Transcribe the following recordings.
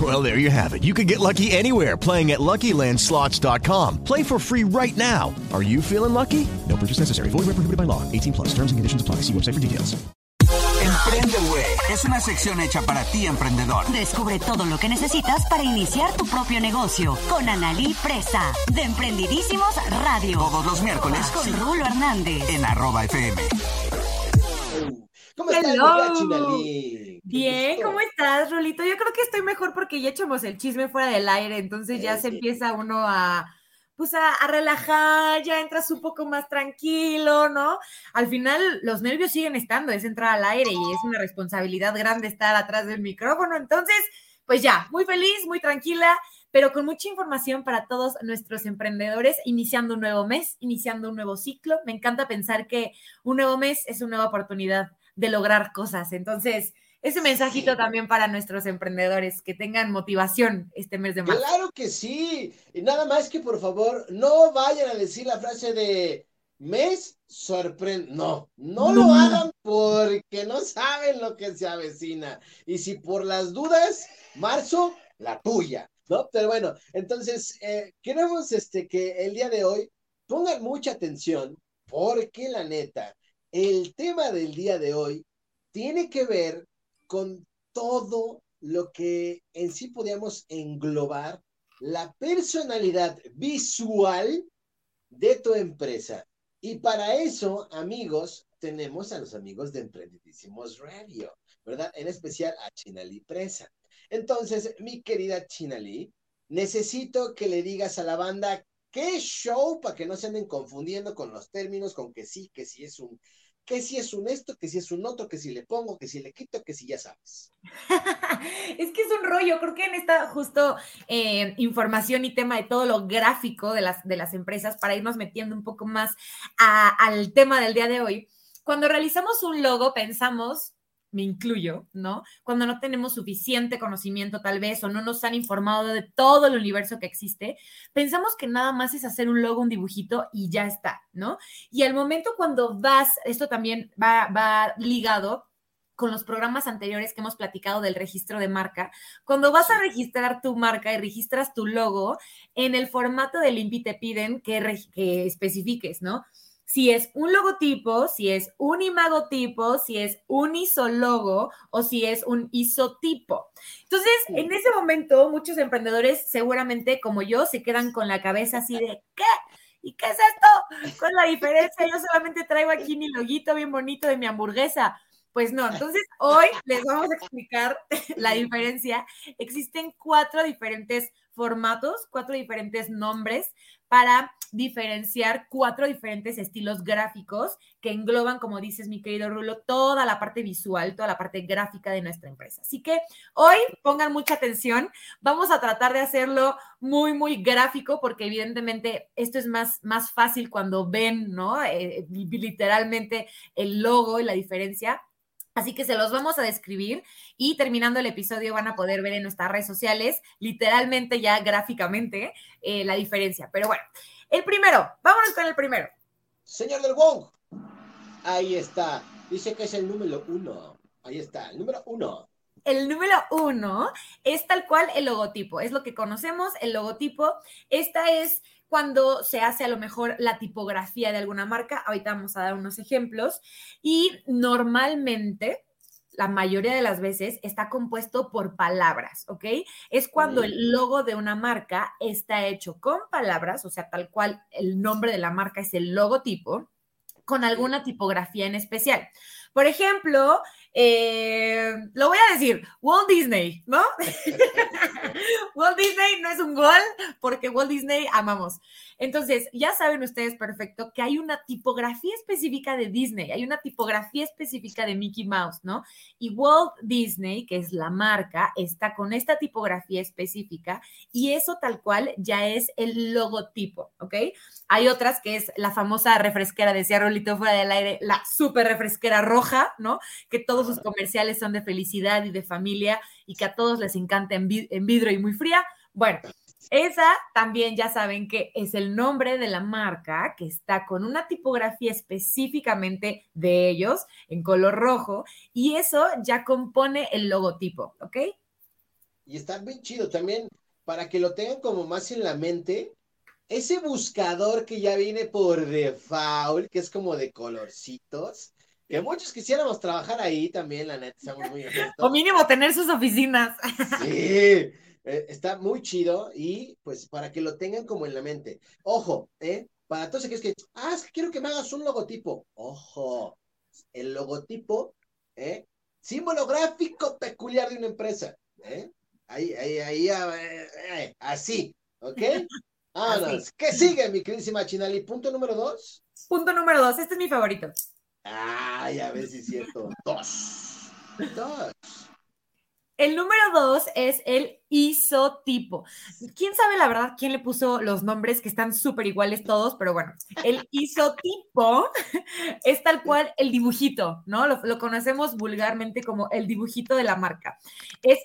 Well, there you have it. You can get lucky anywhere playing at LuckyLandSlots.com. Play for free right now. Are you feeling lucky? No purchase necessary. Void where prohibited by law. 18 plus. Terms and conditions apply. See website for details. Emprende es una sección hecha para ti, emprendedor. Descubre todo lo que necesitas para iniciar tu propio negocio con Analí Presa de Emprendidísimos Radio. Todos los miércoles con Rulo Hernández en arroba FM. ¿Cómo estás? Bien, ¿cómo estás, Rulito? Yo creo que estoy mejor porque ya echamos el chisme fuera del aire, entonces ya se empieza uno a pues a, relajar, ya entras un poco más tranquilo, ¿no? Al final los nervios siguen estando, es entrar al aire y es una responsabilidad grande estar atrás del micrófono. Entonces, pues ya, muy feliz, muy tranquila, pero con mucha información para todos nuestros emprendedores, iniciando un nuevo mes, iniciando un nuevo ciclo. Me encanta pensar que un nuevo mes es una nueva oportunidad de lograr cosas. Entonces, ese mensajito también para nuestros emprendedores, que tengan motivación este mes de marzo. Claro que sí. Y nada más que por favor, no vayan a decir la frase de mes sorprende. No, no, lo hagan porque no saben lo que se avecina. Y si por las dudas, marzo, la tuya. ¿No? Pero bueno, entonces eh, queremos este, que el día de hoy pongan mucha atención porque la neta, el tema del día de hoy tiene que ver con todo lo que en sí podíamos englobar la personalidad visual de tu empresa. Y para eso, amigos, tenemos a los amigos de Emprendidísimos Radio, ¿verdad? En especial a Chinalí Presa. Entonces, mi querida Chinalí, necesito que le digas a la banda qué show para que no se anden confundiendo con los términos, con que sí, que sí es un que si es un esto, que si es un otro, que si le pongo, que si le quito, que si ya sabes. es que es un rollo, creo que en esta justo eh, información y tema de todo lo gráfico de las, de las empresas, para irnos metiendo un poco más al tema del día de hoy, cuando realizamos un logo pensamos me incluyo, ¿no? Cuando no tenemos suficiente conocimiento tal vez o no nos han informado de todo el universo que existe, pensamos que nada más es hacer un logo, un dibujito y ya está, ¿no? Y al momento cuando vas, esto también va, va ligado con los programas anteriores que hemos platicado del registro de marca, cuando vas a registrar tu marca y registras tu logo, en el formato del INPI te piden que, que especifiques, ¿no? Si es un logotipo, si es un imagotipo, si es un isólogo o si es un isotipo. Entonces, en ese momento, muchos emprendedores seguramente como yo se quedan con la cabeza así de, ¿qué? ¿Y qué es esto? ¿Cuál es la diferencia? Yo solamente traigo aquí mi loguito bien bonito de mi hamburguesa. Pues no, entonces hoy les vamos a explicar la diferencia. Existen cuatro diferentes formatos, cuatro diferentes nombres para diferenciar cuatro diferentes estilos gráficos que engloban, como dices mi querido Rulo, toda la parte visual, toda la parte gráfica de nuestra empresa. Así que hoy pongan mucha atención, vamos a tratar de hacerlo muy, muy gráfico porque evidentemente esto es más, más fácil cuando ven, ¿no? Eh, literalmente el logo y la diferencia Así que se los vamos a describir y terminando el episodio van a poder ver en nuestras redes sociales, literalmente ya gráficamente, eh, la diferencia. Pero bueno, el primero, vámonos con el primero. Señor del Wong, ahí está. Dice que es el número uno. Ahí está, el número uno. El número uno es tal cual el logotipo, es lo que conocemos, el logotipo. Esta es cuando se hace a lo mejor la tipografía de alguna marca. Ahorita vamos a dar unos ejemplos. Y normalmente, la mayoría de las veces, está compuesto por palabras, ¿ok? Es cuando el logo de una marca está hecho con palabras, o sea, tal cual el nombre de la marca es el logotipo, con alguna tipografía en especial. Por ejemplo, eh, lo voy a decir, Walt Disney, ¿no? Walt Disney no es un gol porque Walt Disney amamos. Entonces, ya saben ustedes perfecto que hay una tipografía específica de Disney, hay una tipografía específica de Mickey Mouse, ¿no? Y Walt Disney, que es la marca, está con esta tipografía específica y eso tal cual ya es el logotipo, ¿ok? Hay otras que es la famosa refresquera, decía Rolito fuera del aire, la super refresquera roja, ¿no? Que todos sus comerciales son de felicidad y de familia y que a todos les encanta en, vidrio y muy fría. Bueno, esa también ya saben que es el nombre de la marca que está con una tipografía específicamente de ellos en color rojo y eso ya compone el logotipo, ¿ok? Y está bien chido también para que lo tengan como más en la mente. Ese buscador que ya viene por default, que es como de colorcitos, que muchos quisiéramos trabajar ahí también, la neta, estamos muy O mínimo tener sus oficinas. Sí, eh, está muy chido y pues para que lo tengan como en la mente. Ojo, ¿eh? Para todos aquellos que, ah, es que quiero que me hagas un logotipo. Ojo, el logotipo, ¿eh? Símbolo gráfico peculiar de una empresa, ¿eh? Ahí, ahí, ahí, eh, así, ¿ok? Ah, ¿Qué sigue, mi queridísima Chinali? Punto número dos. Punto número dos, este es mi favorito. Ay, a ver si es cierto. Dos. Dos. El número dos es el isotipo. ¿Quién sabe la verdad quién le puso los nombres que están súper iguales todos? Pero bueno, el isotipo es tal cual el dibujito, ¿no? Lo, lo, conocemos vulgarmente como el dibujito de la marca. Es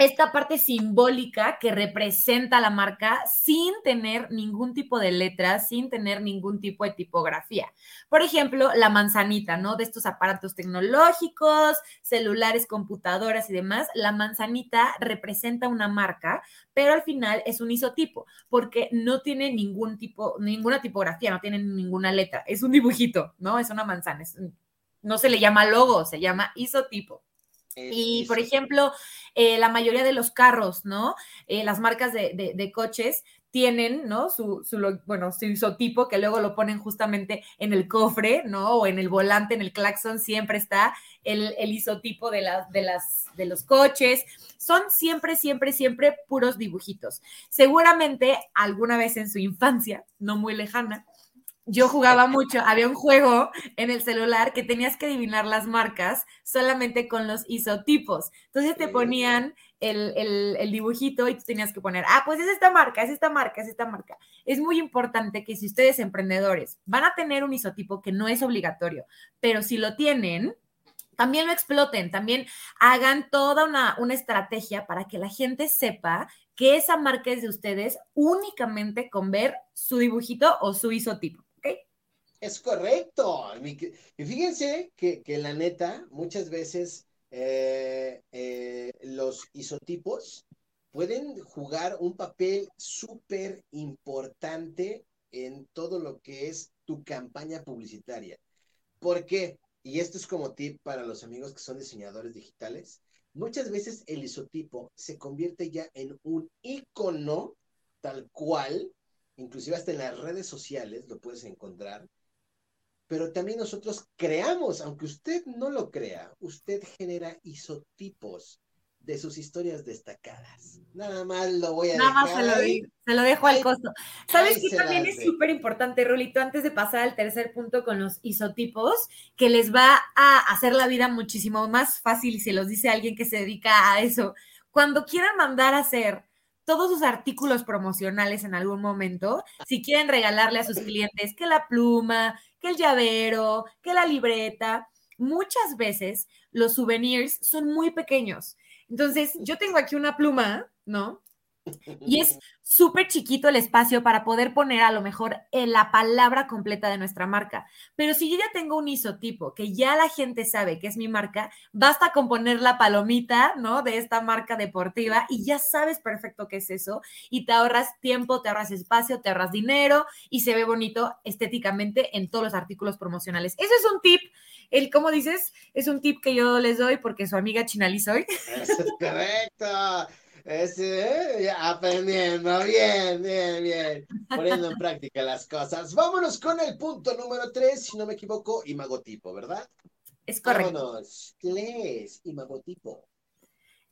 esta parte simbólica que representa la marca sin tener ningún tipo de letras, sin tener ningún tipo de tipografía. Por ejemplo, la manzanita, ¿no? De estos aparatos tecnológicos, celulares, computadoras y demás, la manzanita representa una marca, pero al final es un isotipo, porque no tiene ningún tipo, ninguna tipografía, no tiene ninguna letra, es un dibujito, ¿no? Es una manzana, no se le llama logo, se llama isotipo. Y, por ejemplo, eh, la mayoría de los carros, ¿no? Eh, las marcas de, coches tienen, ¿no? Su, bueno, su isotipo que luego lo ponen justamente en el cofre, ¿no? O en el volante, en el claxon, siempre está el, isotipo de, las, de, las, de los coches. Son siempre, siempre, siempre puros dibujitos. Seguramente alguna vez en su infancia, no muy lejana, yo jugaba mucho, había un juego en el celular que tenías que adivinar las marcas solamente con los isotipos. Entonces te ponían el, dibujito y tú tenías que poner, ah, pues es esta marca, es esta marca, es esta marca. Es muy importante que si ustedes emprendedores van a tener un isotipo que no es obligatorio, pero si lo tienen, también lo exploten, también hagan toda una, una estrategia para que la gente sepa que esa marca es de ustedes únicamente con ver su dibujito o su isotipo. Es correcto. Y fíjense que, la neta, muchas veces eh, eh, los isotipos pueden jugar un papel súper importante en todo lo que es tu campaña publicitaria. ¿Por qué? Y esto es como tip para los amigos que son diseñadores digitales. Muchas veces el isotipo se convierte ya en un icono tal cual, inclusive hasta en las redes sociales lo puedes encontrar, pero también nosotros creamos, aunque usted no lo crea, usted genera isotipos de sus historias destacadas. Nada más lo voy a Nada más se lo, se lo, dejo al costo. ¿Sabes qué también es súper importante, Rolito? Antes de pasar al tercer punto con los isotipos, que les va a hacer la vida muchísimo más fácil, se los dice alguien que se dedica a eso. Cuando quieran mandar a hacer todos sus artículos promocionales en algún momento, si quieren regalarle a sus clientes que la pluma, que el llavero, que la libreta. Muchas veces los souvenirs son muy pequeños. Entonces, yo tengo aquí una pluma, ¿no? Y es súper chiquito el espacio para poder poner a lo mejor en la palabra completa de nuestra marca. Pero si yo ya tengo un isotipo que ya la gente sabe que es mi marca, basta con poner la palomita, ¿no? De esta marca deportiva y ya sabes perfecto qué es eso y te ahorras tiempo, te ahorras espacio, te ahorras dinero y se ve bonito estéticamente en todos los artículos promocionales. Eso es un tip. El, ¿cómo dices? Es un tip que yo les doy porque su amiga Chinali soy. Es correcto. Ese, ¿eh? aprendiendo, bien, bien, bien. Poniendo en práctica las cosas. Vámonos con el punto número tres, si no me equivoco, imagotipo, ¿verdad? Es correcto. Vámonos. ¿Qué es imagotipo?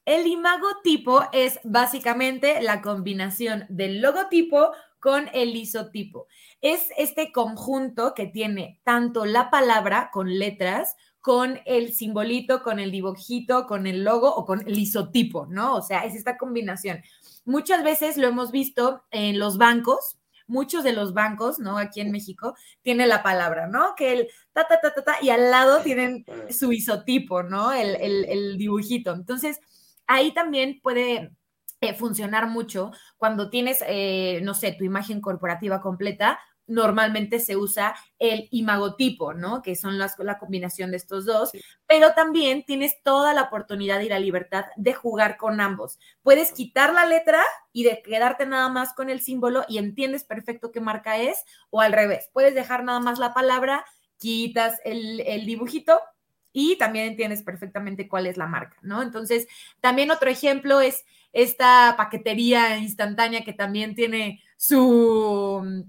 El imagotipo es básicamente la combinación del logotipo con el isotipo. Es este conjunto que tiene tanto la palabra con letras, con el simbolito, con el dibujito, con el logo o con el isotipo, ¿no? O sea, es esta combinación. Muchas veces lo hemos visto en los bancos, muchos de los bancos, ¿no? Aquí en México, tiene la palabra, ¿no? Que el ta, ta, ta, ta, ta, y al lado tienen su isotipo, ¿no? El, el, el dibujito. Entonces, ahí también puede eh, funcionar mucho cuando tienes, eh, no sé, tu imagen corporativa completa. Normalmente se usa el imagotipo, ¿no? Que son las, la combinación de estos dos, pero también tienes toda la oportunidad y la libertad de jugar con ambos. Puedes quitar la letra y de quedarte nada más con el símbolo y entiendes perfecto qué marca es, o al revés, puedes dejar nada más la palabra, quitas el, el dibujito y también entiendes perfectamente cuál es la marca, ¿no? Entonces, también otro ejemplo es esta paquetería instantánea que también tiene su,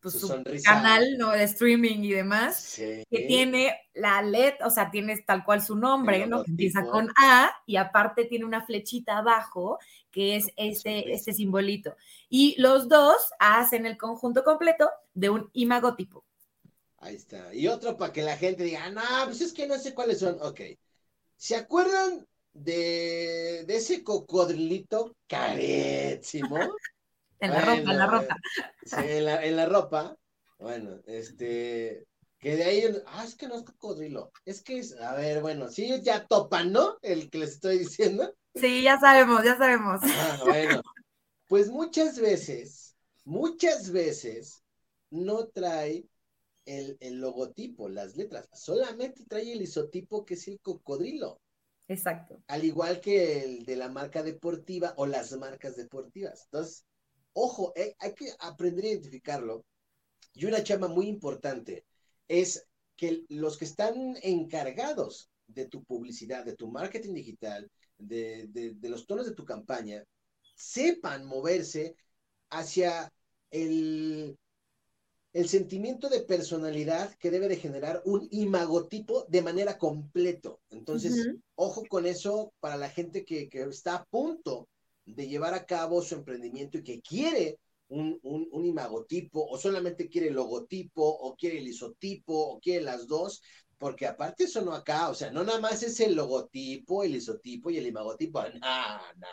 pues, Su canal ¿no? de streaming y demás, Sí. que tiene la letra, o sea, tienes tal cual su nombre, ¿no? Que empieza con A y aparte tiene una flechita abajo que es este, este simbolito. Y los dos hacen el conjunto completo de un imagotipo. Ahí está. Y otro para que la gente diga, "Ah, no, pues es que no sé cuáles son. Ok. ¿Se acuerdan de, de ese cocodrilito carísimo? En la ropa, en la ropa. Sí, en la, en la ropa. Bueno, este. Que de ahí. Ah, es que no es cocodrilo. Es que es. A ver, bueno, sí, ya topan, ¿no? El que les estoy diciendo. Sí, ya sabemos, ya sabemos. Ah, bueno. Pues muchas veces, muchas veces no trae el, el logotipo, las letras. Solamente trae el isotipo que es el cocodrilo. Exacto. Al igual que el de la marca deportiva o las marcas deportivas. Entonces, ojo, eh, hay que aprender a identificarlo. Y una chama muy importante es que los que están encargados de tu publicidad, de tu marketing digital, de, de- de los tonos de tu campaña, sepan moverse hacia el, el sentimiento de personalidad que debe de generar un imagotipo de manera completo. Entonces, ojo con eso para la gente que, que está a punto de llevar a cabo su emprendimiento y que quiere un, un, un imagotipo o solamente quiere el logotipo o quiere el isotipo o quiere las dos, porque aparte eso no acá, o sea, no nada más es el logotipo, el isotipo y el imagotipo, no, no,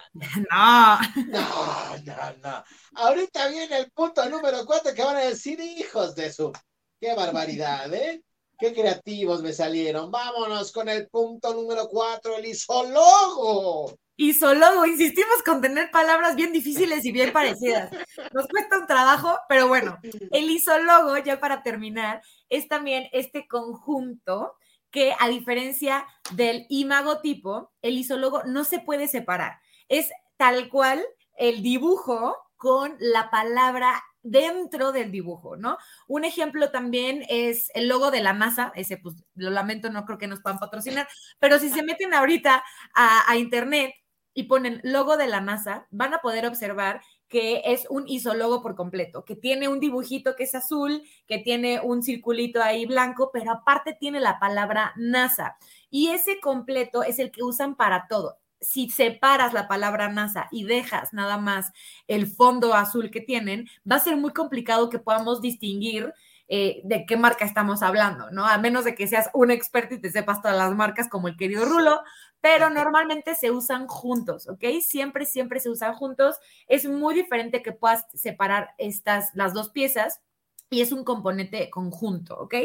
No. no, no, no. Ahorita viene el punto número cuatro que van a decir hijos de su. Qué barbaridad, ¿eh? Qué creativos me salieron. Vámonos con el punto número cuatro, el isólogo. Isólogo, insistimos con tener palabras bien difíciles y bien parecidas. Nos cuesta un trabajo, pero bueno, el isólogo, ya para terminar, es también este conjunto que a diferencia del imagotipo, el isólogo no se puede separar. Es tal cual el dibujo con la palabra dentro del dibujo, ¿no? Un ejemplo también es el logo de la NASA, ese pues lo lamento, no creo que nos puedan patrocinar, pero si se meten ahorita a internet y ponen logo de la NASA, van a poder observar que es un isólogo por completo, que tiene un dibujito que es azul, que tiene un circulito ahí blanco, pero aparte tiene la palabra NASA. Y ese completo es el que usan para todo. Si separas la palabra NASA y dejas nada más el fondo azul que tienen, va a ser muy complicado que podamos distinguir eh, de qué marca estamos hablando, ¿no? A menos de que seas un experto y te sepas todas las marcas como el querido Rulo, pero normalmente se usan juntos, ¿ok? Siempre, siempre se usan juntos. Es muy diferente que puedas separar estas, las dos piezas y es un componente conjunto, ¿ok?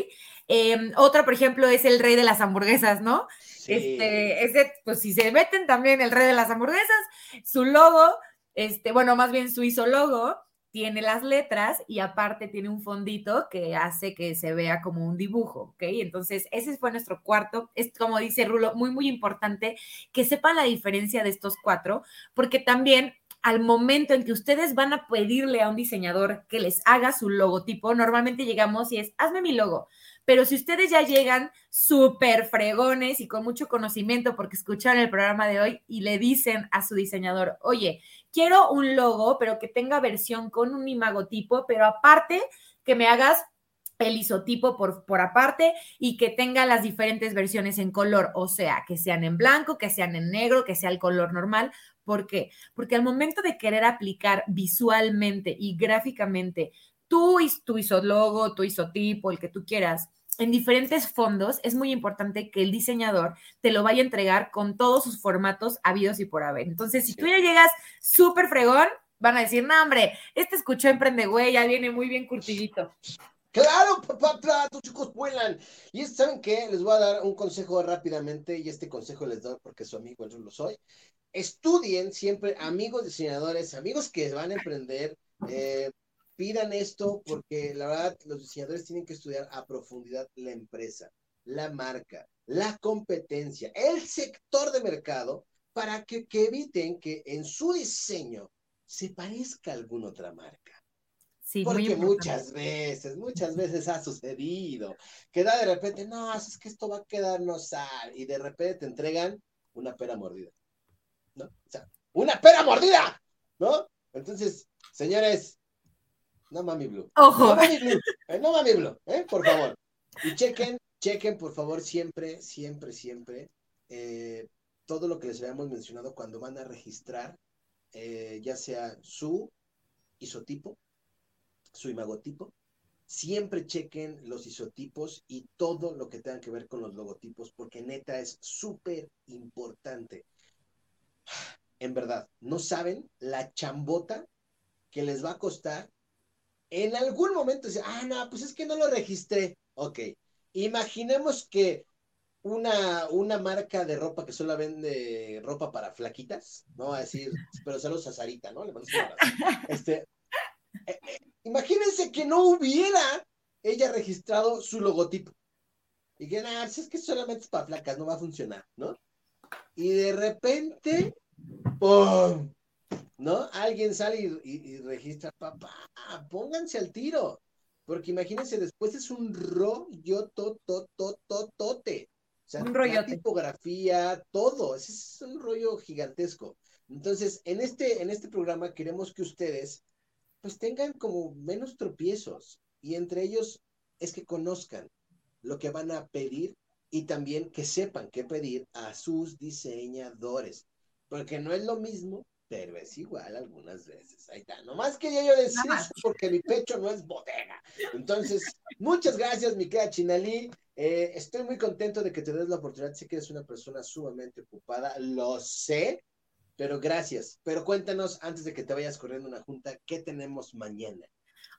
Eh, otra, por ejemplo, es el rey de las hamburguesas, ¿no? Sí. Este, ese, pues si se meten también el rey de las hamburguesas, su logo, este, bueno, más bien su isólogo, tiene las letras y aparte tiene un fondito que hace que se vea como un dibujo, ¿ok? Entonces, ese fue nuestro cuarto. Es como dice Rulo, muy, muy importante que sepan la diferencia de estos cuatro, porque también al momento en que ustedes van a pedirle a un diseñador que les haga su logotipo, normalmente llegamos y es, hazme mi logo. Pero si ustedes ya llegan súper fregones y con mucho conocimiento porque escucharon el programa de hoy y le dicen a su diseñador, oye, quiero un logo, pero que tenga versión con un imagotipo, pero aparte que me hagas el isotipo por, por aparte y que tenga las diferentes versiones en color, o sea, que sean en blanco, que sean en negro, que sea el color normal. ¿Por qué? Porque al momento de querer aplicar visualmente y gráficamente tu, tu isologo, tu isotipo, el que tú quieras, en diferentes fondos, es muy importante que el diseñador te lo vaya a entregar con todos sus formatos habidos y por haber. Entonces, si tú ya llegas súper fregón, van a decir, no, hombre, este escuchó Emprende Güey, ya viene muy bien curtidito. Claro, papá, tus chicos vuelan. Y ¿saben qué? Les voy a dar un consejo rápidamente, y este consejo les doy porque su amigo yo lo soy. Estudien siempre, amigos diseñadores, amigos que van a emprender, eh, pidan esto porque la verdad los diseñadores tienen que estudiar a profundidad la empresa, la marca, la competencia, el sector de mercado para que, que eviten que en su diseño se parezca a alguna otra marca. Porque muchas veces, muchas veces ha sucedido que da de repente, no, es que esto va a quedarnos sal, y de repente te entregan una pera mordida, ¿no? O sea, ¡una pera mordida! ¿No? Entonces, señores, no mami blue. Ojo. No mami blue, eh, no mami blue, ¿eh? Por favor. Y chequen, chequen, por favor, siempre, siempre, siempre, eh, todo lo que les habíamos mencionado cuando van a registrar, eh, ya sea su isotipo, su imagotipo, siempre chequen los isotipos y todo lo que tenga que ver con los logotipos, porque neta es súper importante. En verdad, no saben la chambota que les va a costar. En algún momento decir, ah, no, pues es que no lo registré. Ok, imaginemos que una, una marca de ropa que solo vende ropa para flaquitas, ¿no? A decir, pero saludos a Sarita, ¿no? Le este, eh, eh, imagínense que no hubiera ella registrado su logotipo. Y que, nada, si es que solamente es para flacas, no va a funcionar, ¿no? Y de repente, ¡pum! ¿No? Alguien sale y, registra, papá, pónganse al tiro. Porque imagínense, después es un rollo totototote. O sea, un rollo. tipografía, todo. Es, un rollo gigantesco. Entonces, en este, en este programa queremos que ustedes pues tengan como menos tropiezos y entre ellos es que conozcan lo que van a pedir y también que sepan qué pedir a sus diseñadores, porque no es lo mismo, pero es igual algunas veces. Ahí está, nomás quería yo decir eso porque mi pecho no es bodega. Entonces, muchas gracias, mi querida Chinalí. Eh, estoy muy contento de que te des la oportunidad. Sé que eres una persona sumamente ocupada, lo sé, pero gracias. Pero cuéntanos, antes de que te vayas corriendo una junta, ¿qué tenemos mañana?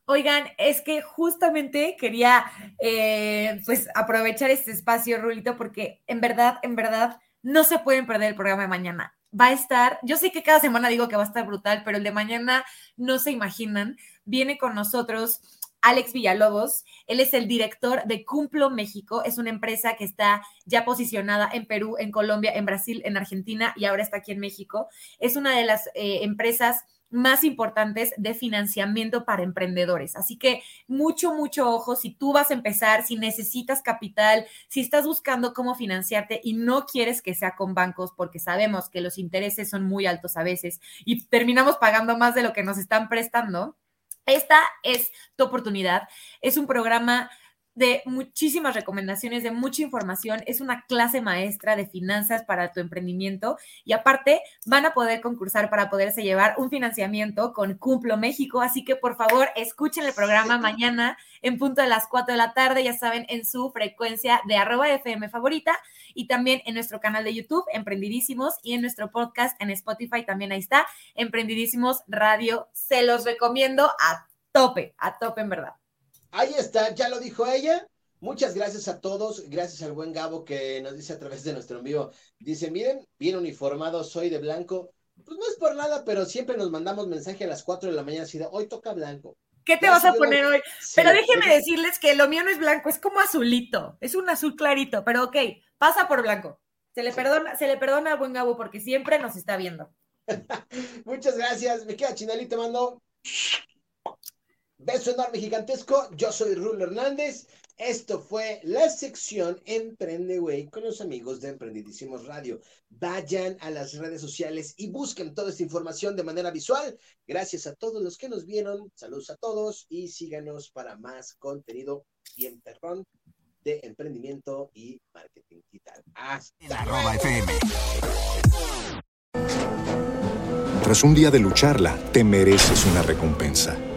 Oigan, es que justamente quería eh, pues aprovechar este espacio, Rulito, porque en verdad, en verdad, no se pueden perder el programa de mañana. Va a estar, yo sé que cada semana digo que va a estar brutal, pero el de mañana no se imaginan. Viene con nosotros Alex Villalobos. Él es el director de Cumplo México. Es una empresa que está ya posicionada en Perú, en Colombia, en Brasil, en Argentina y ahora está aquí en México. Es una de las eh, empresas más importantes de financiamiento para emprendedores. Así que mucho, mucho ojo si tú vas a empezar, si necesitas capital, si estás buscando cómo financiarte y no quieres que sea con bancos porque sabemos que los intereses son muy altos a veces y terminamos pagando más de lo que nos están prestando. Esta es tu oportunidad. Es un programa de muchísimas recomendaciones, de mucha información. Es una clase maestra de finanzas para tu emprendimiento y aparte van a poder concursar para poderse llevar un financiamiento con Cumplo México. Así que por favor escuchen el programa mañana en punto de las 4 de la tarde, ya saben, en su frecuencia de arroba FM favorita y también en nuestro canal de YouTube, Emprendidísimos, y en nuestro podcast en Spotify también ahí está, Emprendidísimos Radio. Se los recomiendo a tope, a tope en verdad. Ahí está, ya lo dijo ella. Muchas gracias a todos, gracias al buen Gabo que nos dice a través de nuestro envío. Dice, miren, bien uniformado, soy de blanco. Pues no es por nada, pero siempre nos mandamos mensaje a las 4 de la mañana así de, hoy toca blanco. ¿Qué te vas a poner hoy? pero déjenme decirles que lo mío no es blanco, es como azulito, es un azul clarito, pero ok, pasa por blanco. Se le perdona, se le perdona al buen Gabo porque siempre nos está viendo. Muchas gracias, me queda Chinalí, te mando Beso enorme gigantesco. Yo soy Rulo Hernández. Esto fue la sección Emprende Way con los amigos de Emprendidísimos Radio. Vayan a las redes sociales y busquen toda esta información de manera visual. Gracias a todos los que nos vieron. Saludos a todos y síganos para más contenido bien perrón de emprendimiento y marketing digital. Hasta Arroba FM. Tras un día de lucharla, te mereces una recompensa,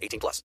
18 plus.